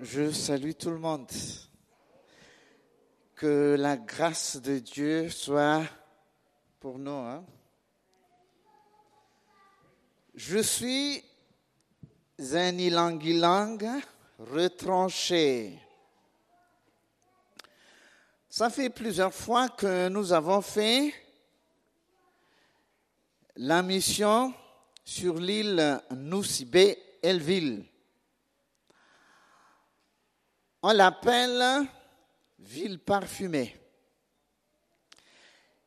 Je salue tout le monde. Que la grâce de Dieu soit pour nous. hein. Je suis un retranché. Ça fait plusieurs fois que nous avons fait la mission sur l'île Noussibé, Elville. On l'appelle ville parfumée.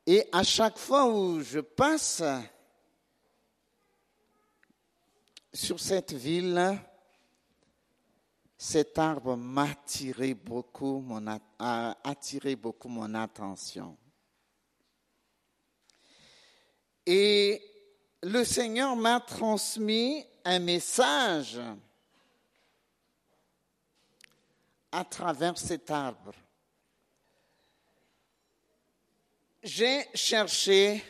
Et à chaque fois où je passe sur cette ville, cet arbre m'a attiré beaucoup mon, attiré beaucoup mon attention. Et le Seigneur m'a transmis un message à travers cet arbre. J'ai cherché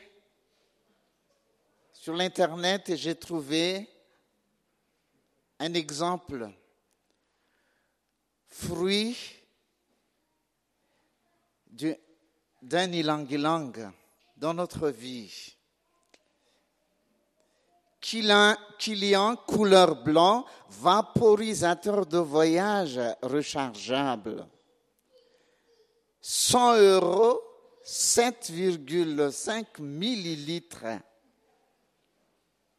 sur l'Internet et j'ai trouvé un exemple fruit du- d'un ilang-ilang dans notre vie. Kilian, couleur blanc, vaporisateur de voyage rechargeable. 100 euros, 7,5 millilitres.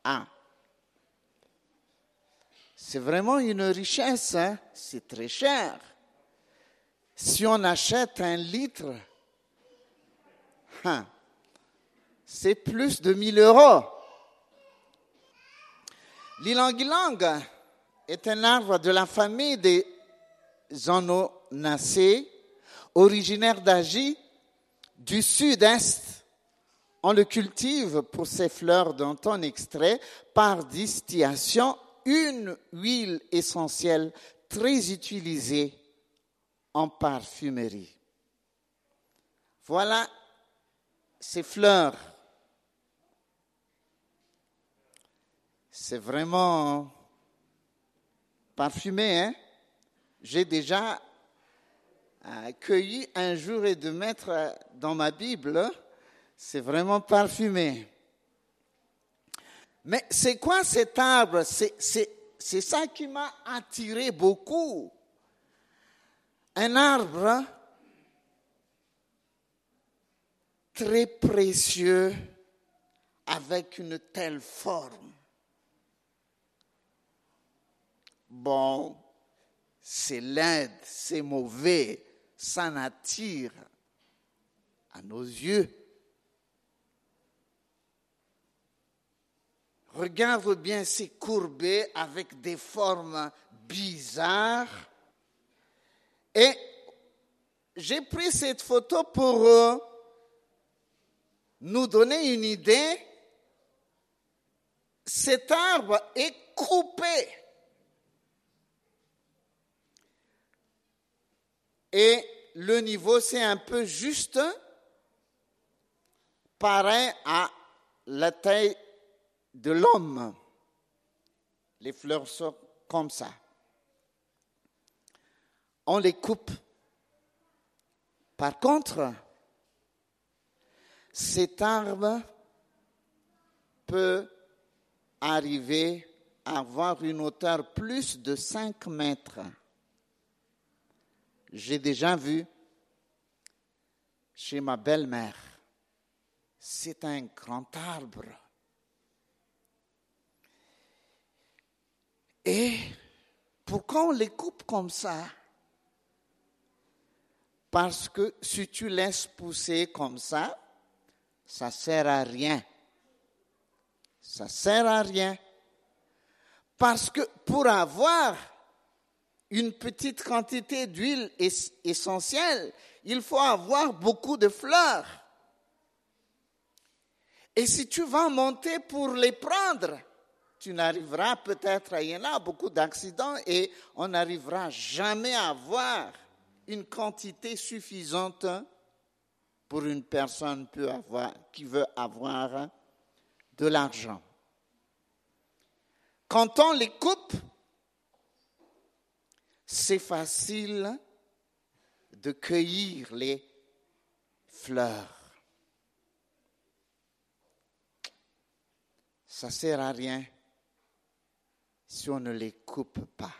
Ah. C'est vraiment une richesse, hein? c'est très cher. Si on achète un litre, hein, c'est plus de 1000 euros. L'ilang-ilang est un arbre de la famille des Zononacées, originaire d'Asie du sud-est. On le cultive pour ses fleurs dont on extrait par distillation une huile essentielle très utilisée en parfumerie. Voilà ces fleurs. C'est vraiment parfumé, hein? J'ai déjà cueilli un jour et mètres euh, dans ma Bible. C'est vraiment parfumé. Mais c'est quoi cet arbre? C'est ça qui m'a attiré beaucoup. Un arbre très précieux avec une telle forme. Bon, c'est laide, c'est mauvais, ça n'attire à nos yeux. Regarde bien, c'est courbé avec des formes bizarres. Et j'ai pris cette photo pour euh, nous donner une idée. Cet arbre est coupé. Et le niveau, c'est un peu juste, pareil à la taille de l'homme. Les fleurs sont comme ça. On les coupe. Par contre, cet arbre peut arriver à avoir une hauteur plus de 5 mètres. J'ai déjà vu chez ma belle-mère. C'est un grand arbre. Et pourquoi on les coupe comme ça Parce que si tu laisses pousser comme ça, ça sert à rien. Ça sert à rien. Parce que pour avoir une petite quantité d'huile es- essentielle, il faut avoir beaucoup de fleurs. Et si tu vas monter pour les prendre, tu n'arriveras peut-être à, y en a beaucoup d'accidents et on n'arrivera jamais à avoir une quantité suffisante pour une personne peut avoir, qui veut avoir de l'argent. Quand on les coupe, c'est facile de cueillir les fleurs. Ça sert à rien si on ne les coupe pas.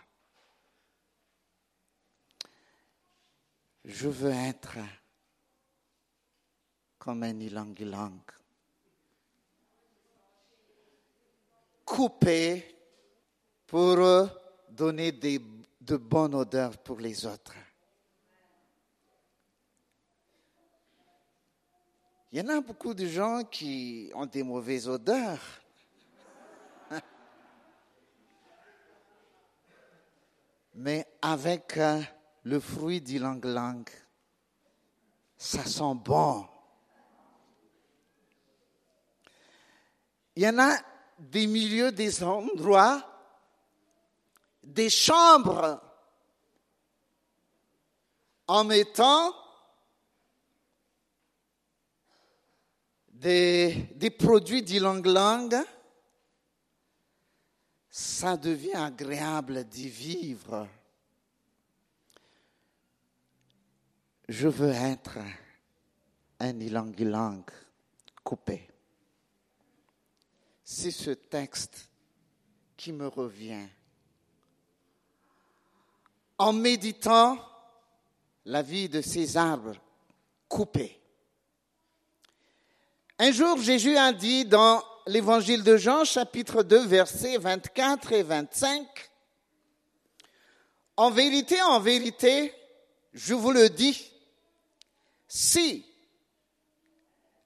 Je veux être comme un ilang-ilang, coupé pour donner des, de bonnes odeurs pour les autres. Il y en a beaucoup de gens qui ont des mauvaises odeurs. Mais avec euh, le fruit d'ylang-lang, ça sent bon. Il y en a des milieux, des endroits, des chambres en mettant des, produits d'ylang-lang, ça devient agréable d'y vivre. Je veux être un ilang-ilang coupé. C'est ce texte qui me revient. En méditant la vie de ces arbres coupés. Un jour, Jésus a dit dans l'évangile de Jean, chapitre 2, versets 24 et 25, En vérité, en vérité, je vous le dis, si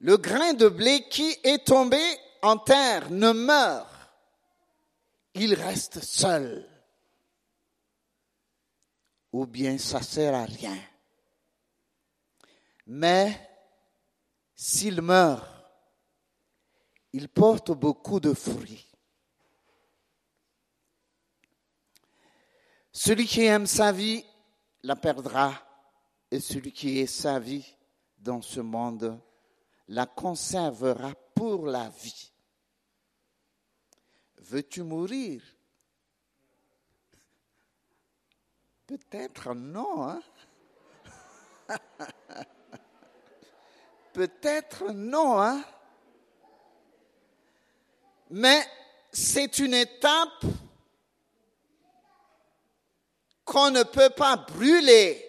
le grain de blé qui est tombé en terre ne meurt, il reste seul. Ou bien ça sert à rien. Mais s'il meurt, il porte beaucoup de fruits. Celui qui aime sa vie la perdra, et celui qui est sa vie dans ce monde la conservera pour la vie. Veux-tu mourir? Peut-être non. Hein? Peut-être non. Hein? Mais c'est une étape qu'on ne peut pas brûler.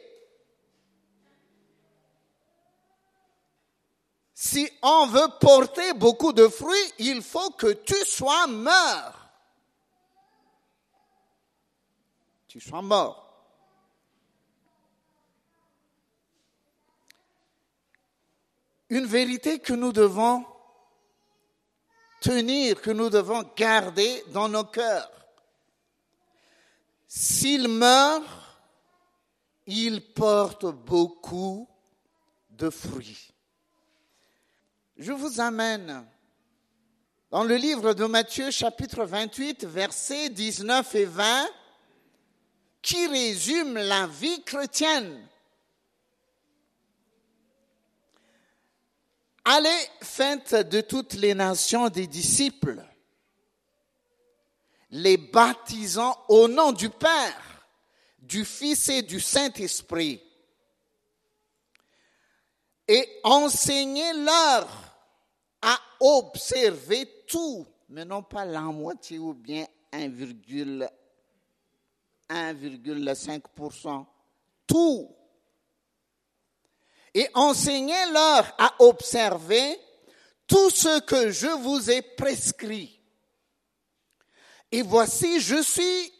Si on veut porter beaucoup de fruits, il faut que tu sois mort. Tu sois mort. Une vérité que nous devons tenir, que nous devons garder dans nos cœurs. S'il meurt, il porte beaucoup de fruits. Je vous amène dans le livre de Matthieu chapitre 28 versets 19 et 20 qui résume la vie chrétienne. Allez, faites de toutes les nations des disciples, les baptisant au nom du Père, du Fils et du Saint-Esprit, et enseignez-leur à observer tout, mais non pas la moitié ou bien 1,5%, tout et enseignez-leur à observer tout ce que je vous ai prescrit. Et voici, je suis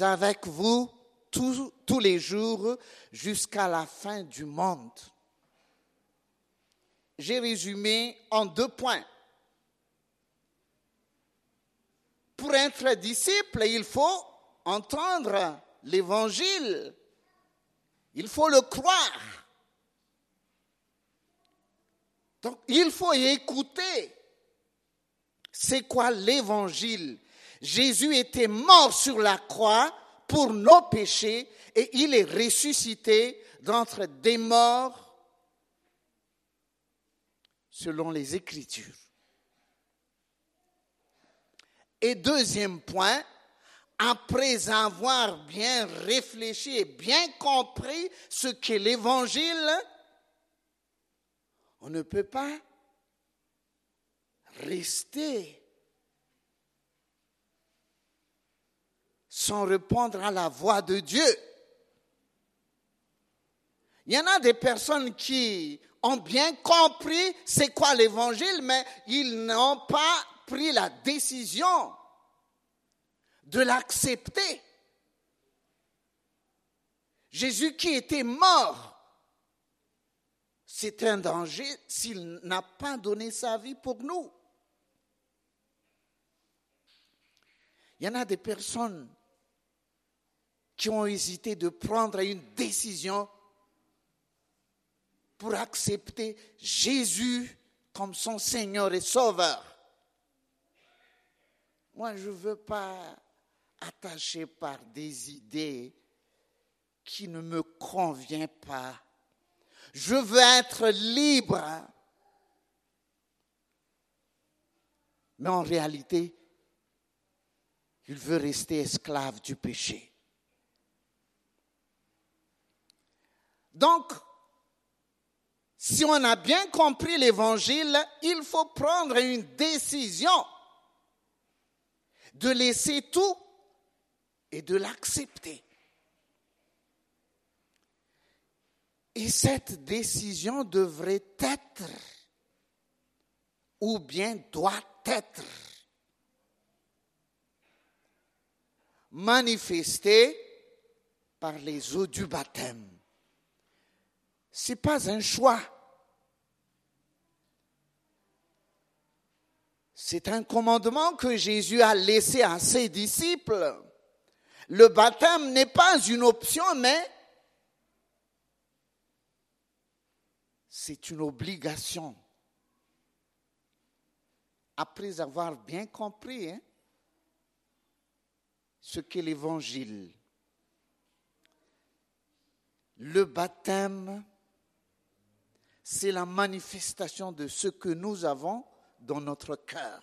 avec vous tous, les jours jusqu'à la fin du monde. J'ai résumé en deux points. Pour être disciple, il faut entendre l'évangile. Il faut le croire. Donc, il faut écouter. C'est quoi l'évangile? Jésus était mort sur la croix pour nos péchés et il est ressuscité d'entre des morts selon les Écritures. Et deuxième point, après avoir bien réfléchi et bien compris ce qu'est l'évangile, on ne peut pas rester sans répondre à la voix de Dieu. Il y en a des personnes qui ont bien compris c'est quoi l'évangile, mais ils n'ont pas pris la décision de l'accepter. Jésus qui était mort, c'est un danger s'il n'a pas donné sa vie pour nous. Il y en a des personnes qui ont hésité de prendre une décision pour accepter Jésus comme son Seigneur et Sauveur. Moi, je ne veux pas attacher par des idées qui ne me conviennent pas. Je veux être libre. Mais en réalité, il veut rester esclave du péché. Donc, si on a bien compris l'évangile, il faut prendre une décision de laisser tout et de l'accepter. Et cette décision devrait être, ou bien doit être, manifestée par les eaux du baptême. Ce n'est pas un choix. C'est un commandement que Jésus a laissé à ses disciples. Le baptême n'est pas une option, mais c'est une obligation. Après avoir bien compris hein, ce qu'est l'évangile, le baptême, c'est la manifestation de ce que nous avons dans notre cœur.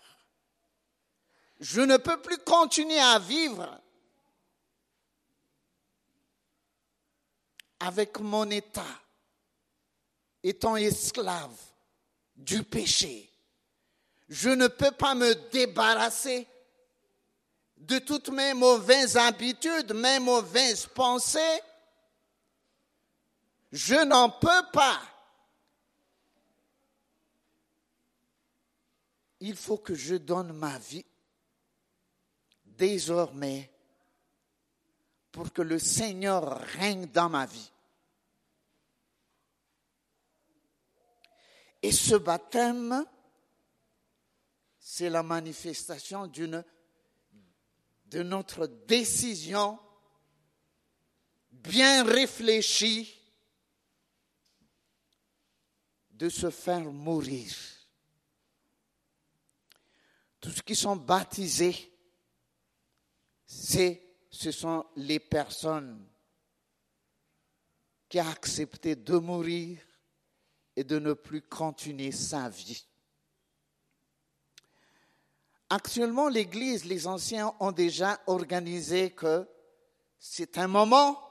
Je ne peux plus continuer à vivre avec mon état, étant esclave du péché. Je ne peux pas me débarrasser de toutes mes mauvaises habitudes, mes mauvaises pensées. Je n'en peux pas. Il faut que je donne ma vie désormais pour que le Seigneur règne dans ma vie. Et ce baptême, c'est la manifestation de notre décision bien réfléchie de se faire mourir. Tous ceux qui sont baptisés, ce sont les personnes qui ont accepté de mourir et de ne plus continuer sa vie. Actuellement, l'Église, les anciens ont déjà organisé que c'est un moment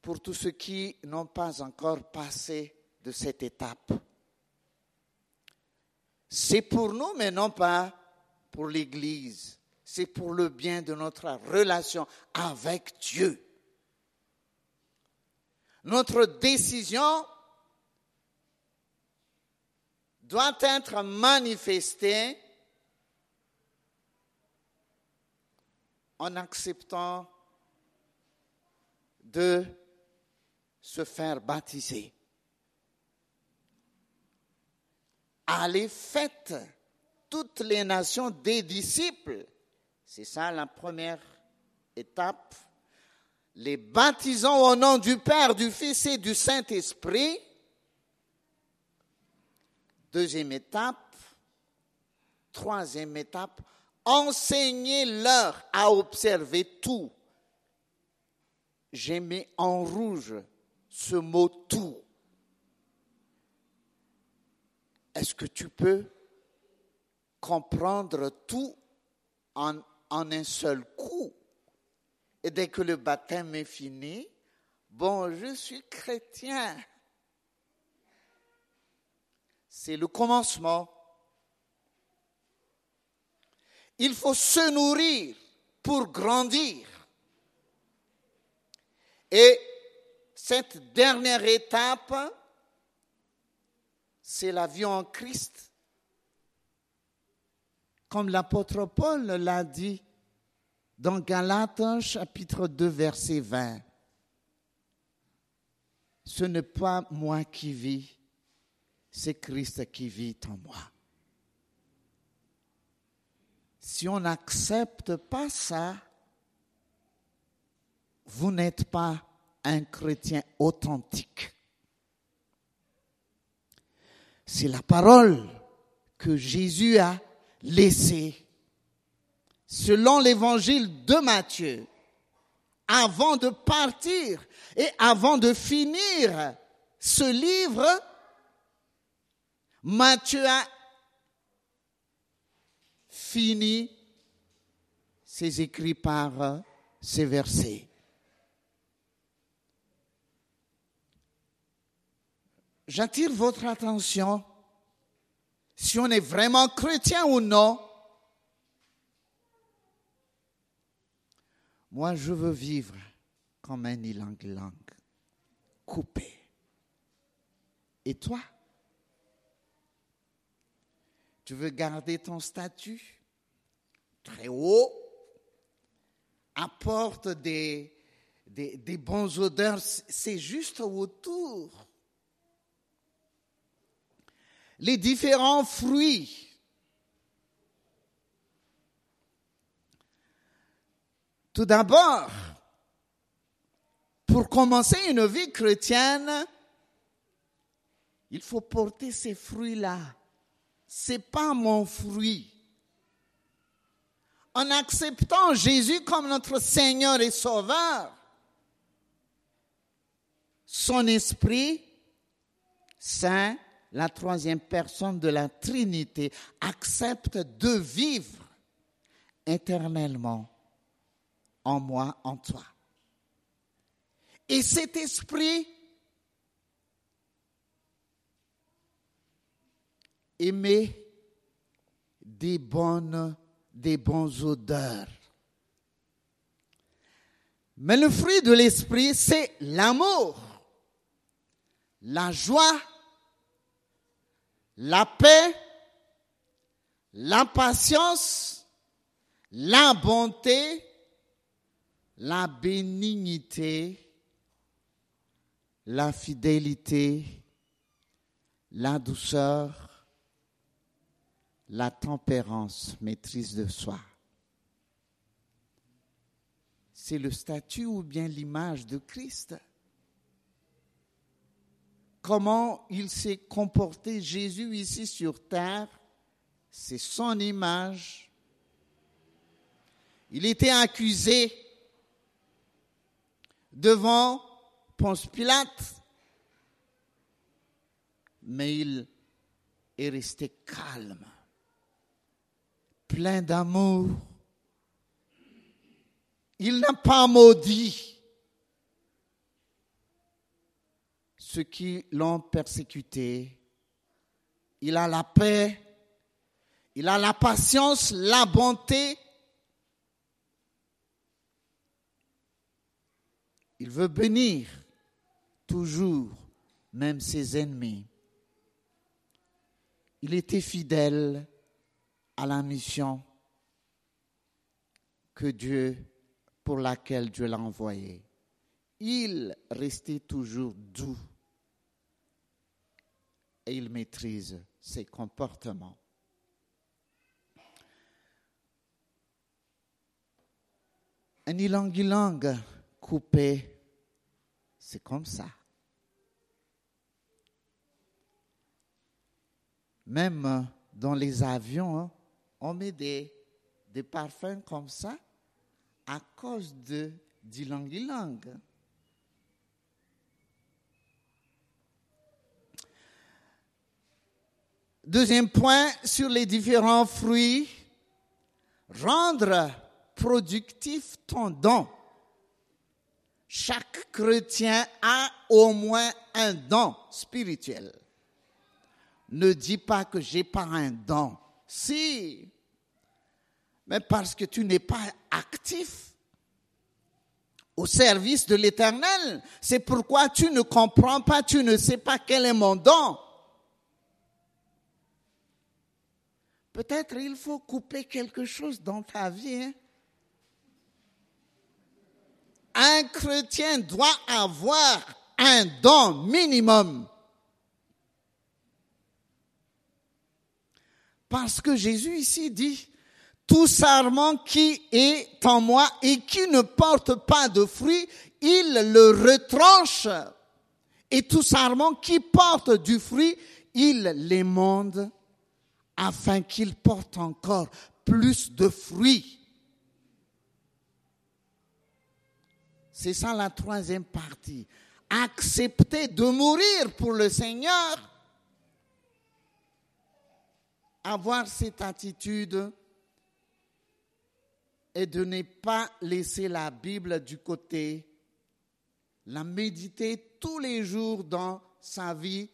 pour tous ceux qui n'ont pas encore passé de cette étape. C'est pour nous, mais non pas pour l'Église c'est pour le bien de notre relation avec Dieu. Notre décision doit être manifestée en acceptant de se faire baptiser. Allez, faites toutes les nations des disciples c'est ça la première étape. Les baptisons au nom du Père, du Fils et du Saint-Esprit. Deuxième étape. Troisième étape. Enseignez-leur à observer tout. J'ai mis en rouge ce mot tout. Est-ce que tu peux comprendre tout en, en un seul coup? Et dès que le baptême est fini, bon, je suis chrétien. C'est le commencement. Il faut se nourrir pour grandir. Et cette dernière étape, c'est la vie en Christ. Comme l'apôtre Paul l'a dit dans Galates chapitre 2 verset 20. Ce n'est pas moi qui vis, c'est Christ qui vit en moi. Si on n'accepte pas ça, vous n'êtes pas un chrétien authentique. C'est la parole que Jésus a laissée selon l'évangile de Matthieu. Avant de partir et avant de finir ce livre, Matthieu a fini ses écrits par ces versets. j'attire votre attention, si on est vraiment chrétien ou non, moi je veux vivre comme un ilang-ilang, coupé. Et toi? Tu veux garder ton statut très haut, apporte des, des, des bons odeurs, c'est juste autour les différents fruits. Tout d'abord, pour commencer une vie chrétienne, il faut porter ces fruits-là. C'est pas mon fruit. En acceptant Jésus comme notre Seigneur et Sauveur, son Esprit Saint la troisième personne de la Trinité, accepte de vivre éternellement en moi, en toi. Et cet esprit émet des bonnes, des bons odeurs. Mais le fruit de l'esprit, c'est l'amour, la joie, la paix, la patience, la bonté, la bénignité, la fidélité, la douceur, la tempérance, maîtrise de soi. C'est le statut ou bien l'image de Christ comment il s'est comporté Jésus ici sur terre, c'est son image. Il était accusé devant Ponce Pilate, mais il est resté calme, plein d'amour. Il n'a pas maudit. ceux qui l'ont persécuté. Il a la paix, il a la patience, la bonté. Il veut bénir toujours, même ses ennemis. Il était fidèle à la mission que Dieu, pour laquelle Dieu l'a envoyé. Il restait toujours doux et il maîtrise ses comportements. Un ilang-ilang coupé, c'est comme ça. Même dans les avions, hein, on met des, parfums comme ça à cause de d'ilang-ilang. Deuxième point sur les différents fruits. rendre productif ton don. Chaque chrétien a au moins un don spirituel. Ne dis pas que j'ai pas un don. Si, mais parce que tu n'es pas actif au service de l'éternel. C'est pourquoi tu ne comprends pas, tu ne sais pas quel est mon don. Peut-être il faut couper quelque chose dans ta vie. Hein. Un chrétien doit avoir un don minimum. Parce que Jésus ici dit, tout sarment qui est en moi et qui ne porte pas de fruits, il le retranche. Et tout sarment qui porte du fruit, il l'émonde afin qu'il porte encore plus de fruits. C'est ça la troisième partie. Accepter de mourir pour le Seigneur. Avoir cette attitude et de ne pas laisser la Bible du côté, la méditer tous les jours dans sa vie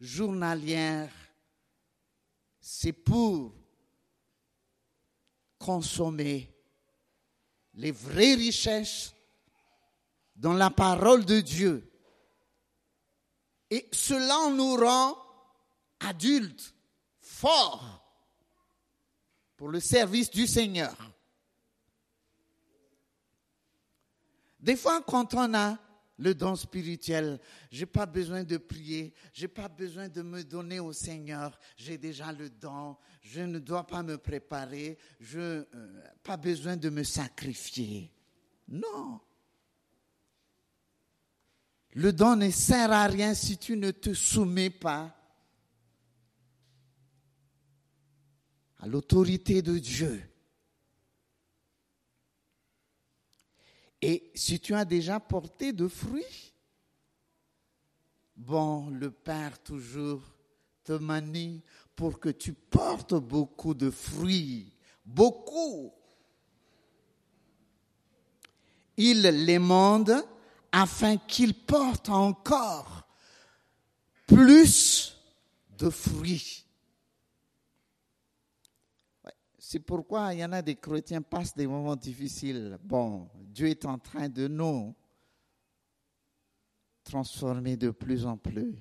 journalière c'est pour consommer les vraies richesses dans la parole de Dieu. Et cela nous rend adultes, forts pour le service du Seigneur. Des fois, quand on a le don spirituel. J'ai pas besoin de prier, j'ai pas besoin de me donner au Seigneur. J'ai déjà le don. Je ne dois pas me préparer. Je euh, pas besoin de me sacrifier. Non. Le don ne sert à rien si tu ne te soumets pas à l'autorité de Dieu. Et si tu as déjà porté de fruits, bon, le Père toujours te manie pour que tu portes beaucoup de fruits, beaucoup. Il les mande afin qu'ils portent encore plus de fruits. C'est pourquoi il y en a des chrétiens passent des moments difficiles. Bon, Dieu est en train de nous transformer de plus en plus.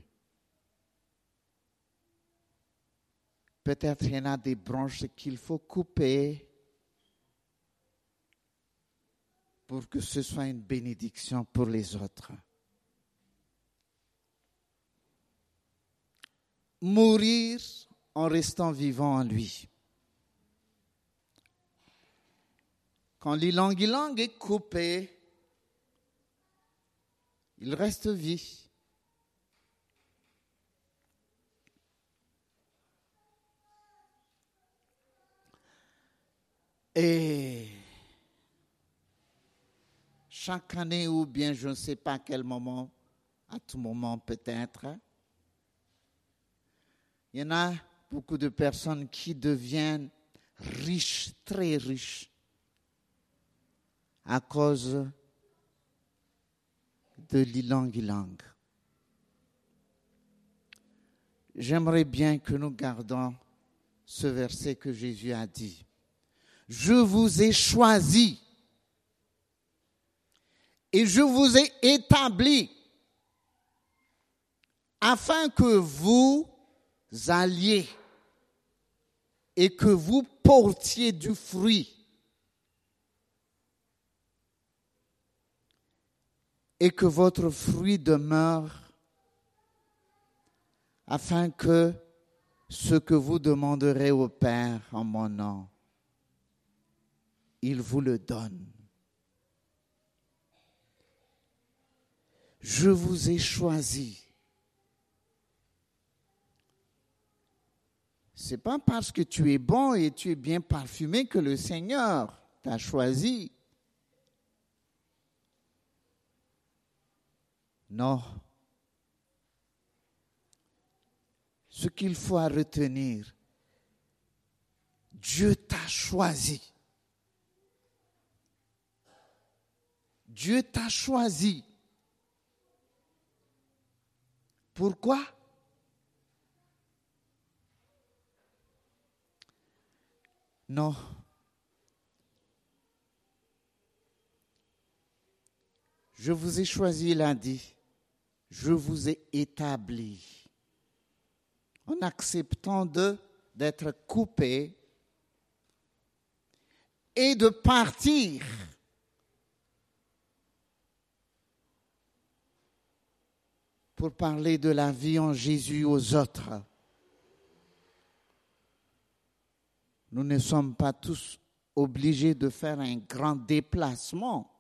Peut-être il y en a des branches qu'il faut couper pour que ce soit une bénédiction pour les autres. Mourir en restant vivant en lui. Quand l'ilang-ilang est coupé, il reste vie. Et chaque année ou bien je ne sais pas à quel moment, à tout moment peut-être, il y en a beaucoup de personnes qui deviennent riches, très riches, à cause de l'ilang-ilang. J'aimerais bien que nous gardons ce verset que Jésus a dit. Je vous ai choisi et je vous ai établi afin que vous alliez et que vous portiez du fruit et que votre fruit demeure afin que ce que vous demanderez au Père en mon nom, il vous le donne. je vous ai choisi. Ce n'est pas parce que tu es bon et tu es bien parfumé que le Seigneur t'a choisi. Non. Ce qu'il faut retenir, Dieu t'a choisi. Dieu t'a choisi. Pourquoi? Non. Je vous ai choisi lundi. Je vous ai établi. En acceptant de d'être coupé et de partir. Pour parler de la vie en Jésus aux autres. Nous ne sommes pas tous obligés de faire un grand déplacement.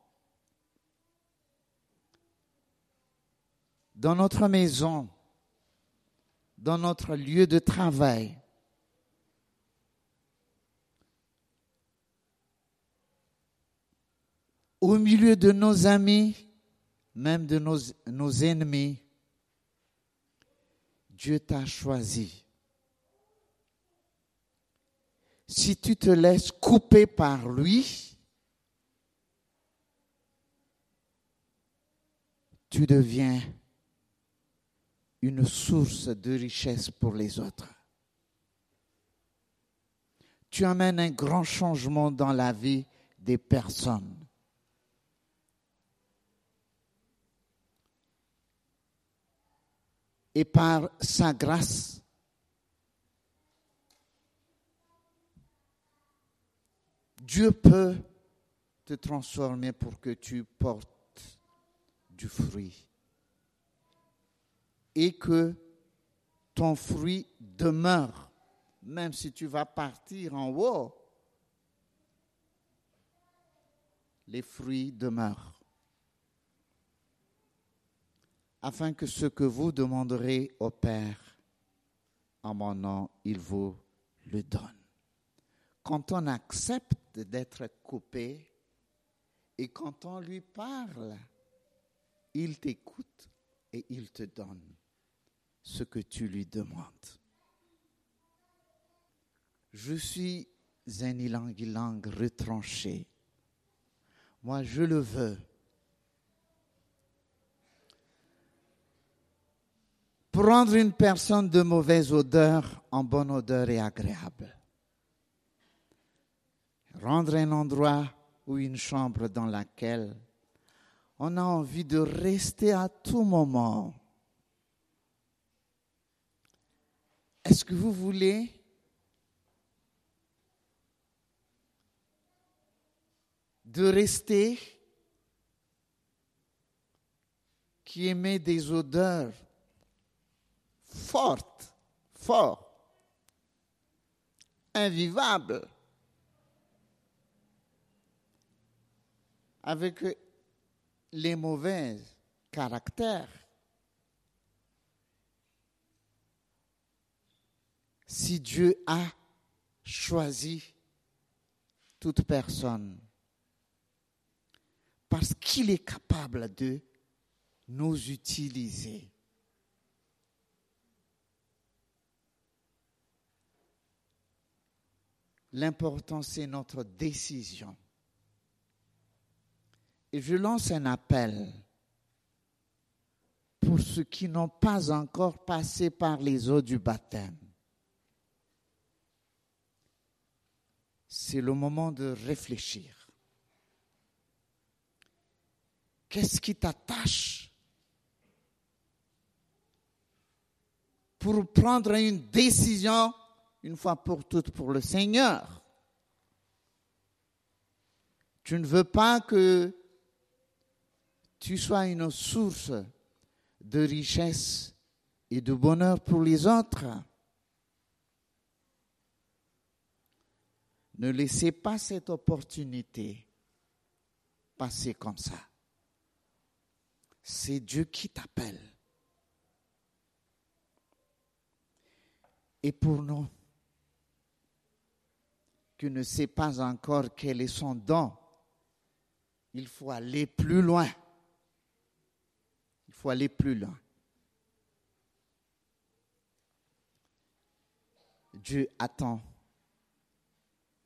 Dans notre maison, dans notre lieu de travail, au milieu de nos amis, même de nos, ennemis, Dieu t'a choisi. Si tu te laisses couper par lui, tu deviens une source de richesse pour les autres. Tu amènes un grand changement dans la vie des personnes. Et par sa grâce, Dieu peut te transformer pour que tu portes du fruit et que ton fruit demeure, même si tu vas partir en haut, les fruits demeurent afin que ce que vous demanderez au Père en mon nom, il vous le donne. Quand on accepte d'être coupé et quand on lui parle, il t'écoute et il te donne ce que tu lui demandes. Je suis un ilang-ilang retranché. Moi, je le veux. Rendre une personne de mauvaise odeur en bonne odeur et agréable. Rendre un endroit ou une chambre dans laquelle on a envie de rester à tout moment. Est-ce que vous voulez de rester qui émet des odeurs forte, fort, invivable, avec les mauvais caractères. Si Dieu a choisi toute personne, parce qu'il est capable de nous utiliser. L'important, c'est notre décision. Et je lance un appel pour ceux qui n'ont pas encore passé par les eaux du baptême. C'est le moment de réfléchir. Qu'est-ce qui t'attache pour prendre une décision une fois pour toutes pour le Seigneur. Tu ne veux pas que tu sois une source de richesse et de bonheur pour les autres. Ne laissez pas cette opportunité passer comme ça. C'est Dieu qui t'appelle. Et pour nous, qui ne sait pas encore quel est son don. Il faut aller plus loin. Il faut aller plus loin. Dieu attend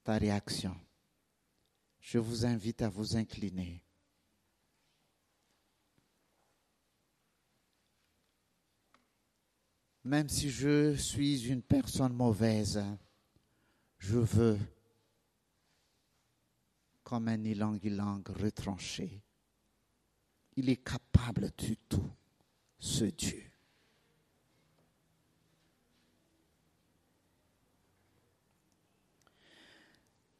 ta réaction. Je vous invite à vous incliner. Même si je suis une personne mauvaise, je veux comme un ilang-ilang retranché, il est capable de tout, ce Dieu.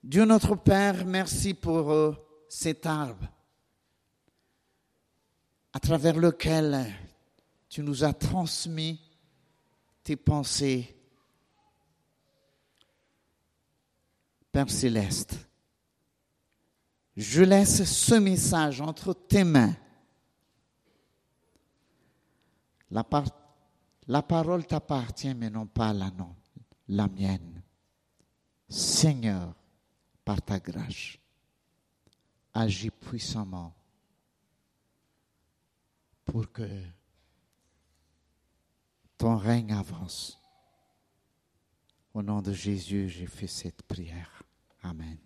Dieu notre Père, merci pour euh, cet arbre à travers lequel tu nous as transmis tes pensées. Père céleste, je laisse ce message entre tes mains. La, parole t'appartient, mais non pas la mienne. Seigneur, par ta grâce, agis puissamment pour que ton règne avance. Au nom de Jésus, j'ai fait cette prière. Amen.